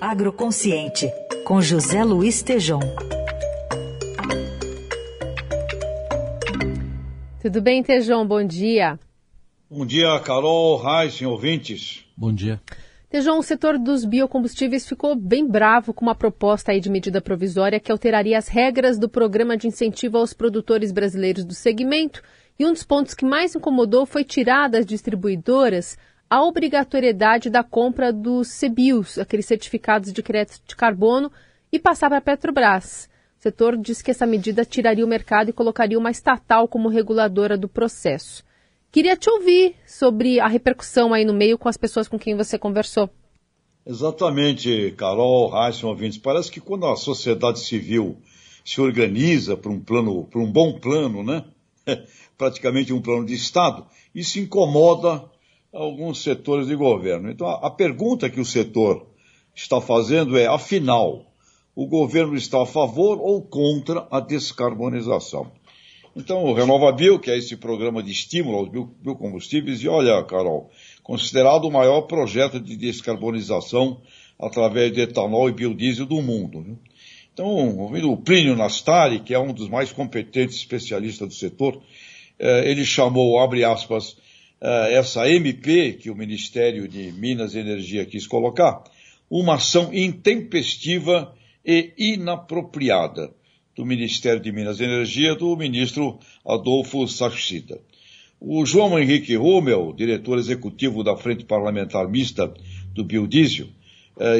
Agroconsciente, com José Luiz Tejom. Tudo bem, Tejom? Bom dia. Bom dia, Carol, Reis, ouvintes. Bom dia. Tejom, o setor dos biocombustíveis ficou bem bravo com uma proposta aí de medida provisória que alteraria as regras do programa de incentivo aos produtores brasileiros do segmento. E um dos pontos que mais incomodou foi tirar das distribuidoras a obrigatoriedade da compra dos CBIOS, aqueles certificados de crédito de carbono, e passar para a Petrobras. O setor diz que essa medida tiraria o mercado e colocaria uma estatal como reguladora do processo. Queria te ouvir sobre a repercussão aí no meio com as pessoas com quem você conversou. Exatamente, Carol, Raíssa, ouvintes. Parece que quando a sociedade civil se organiza para um plano, para um bom plano, né? praticamente um plano de Estado, isso incomoda alguns setores de governo. Então, a, pergunta que o setor está fazendo é, afinal, o governo está a favor ou contra a descarbonização? Então, o RenovaBio, que é esse programa de estímulo aos biocombustíveis, e olha, Carol, considerado o maior projeto de descarbonização através de etanol e biodiesel do mundo. Viu? Então, o Plínio Nastari, que é um dos mais competentes especialistas do setor, eh, ele chamou, abre aspas, essa MP que o Ministério de Minas e Energia quis colocar, uma ação intempestiva e inapropriada do Ministério de Minas e Energia do ministro Adolfo Sachida. O João Henrique Rummel, diretor executivo da Frente Parlamentar Mista do Biodiesel,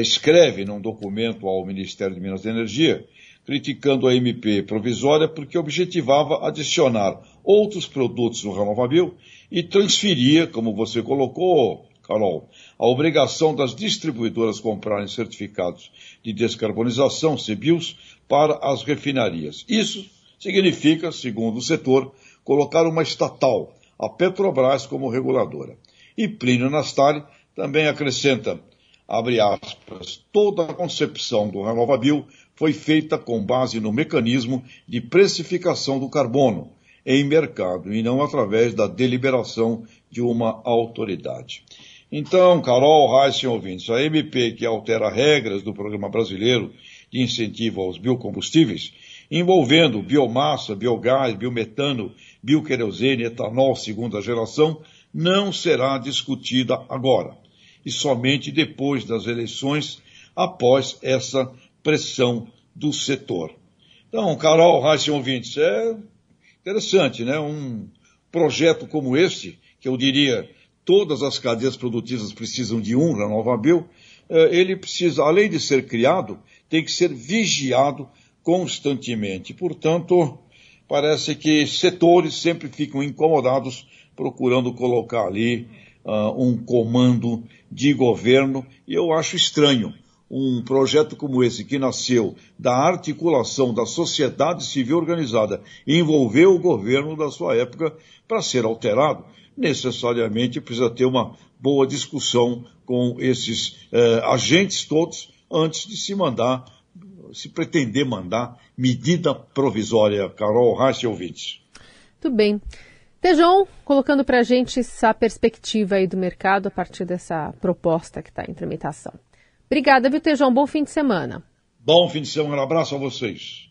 escreve num documento ao Ministério de Minas e Energia criticando a MP provisória porque objetivava adicionar outros produtos no Renovabil e transferia, como você colocou, Carol, a obrigação das distribuidoras comprarem certificados de descarbonização, CBIOS, para as refinarias. Isso significa, segundo o setor, colocar uma estatal, a Petrobras, como reguladora. E Plínio Nastari também acrescenta, abre aspas, toda a concepção do Renovabil foi feita com base no mecanismo de precificação do carbono em mercado e não através da deliberação de uma autoridade. Então, Carol, Reis e ouvintes, a MP que altera regras do Programa Brasileiro de Incentivo aos Biocombustíveis, envolvendo biomassa, biogás, biometano, bioquerosene, etanol segunda geração, não será discutida agora, e somente depois das eleições, após essa pressão do setor. Então, Carol, Raíssa ouvintes, é interessante, né? Um projeto como este, que eu diria todas as cadeias produtivas precisam de um renovável, é, ele precisa, além de ser criado, tem que ser vigiado constantemente. Portanto, parece que setores sempre ficam incomodados procurando colocar ali uh, um comando de governo, e eu acho estranho um projeto como esse, que nasceu da articulação da sociedade civil organizada envolveu o governo da sua época para ser alterado, necessariamente precisa ter uma boa discussão com esses eh, agentes todos antes de se mandar, se pretender mandar medida provisória. Carol Reis ouvintes. Tudo bem. Tejon, colocando para a gente essa perspectiva aí do mercado a partir dessa proposta que está em tramitação. Obrigada, viu, Tejão? Bom fim de semana. Bom fim de semana. Abraço a vocês.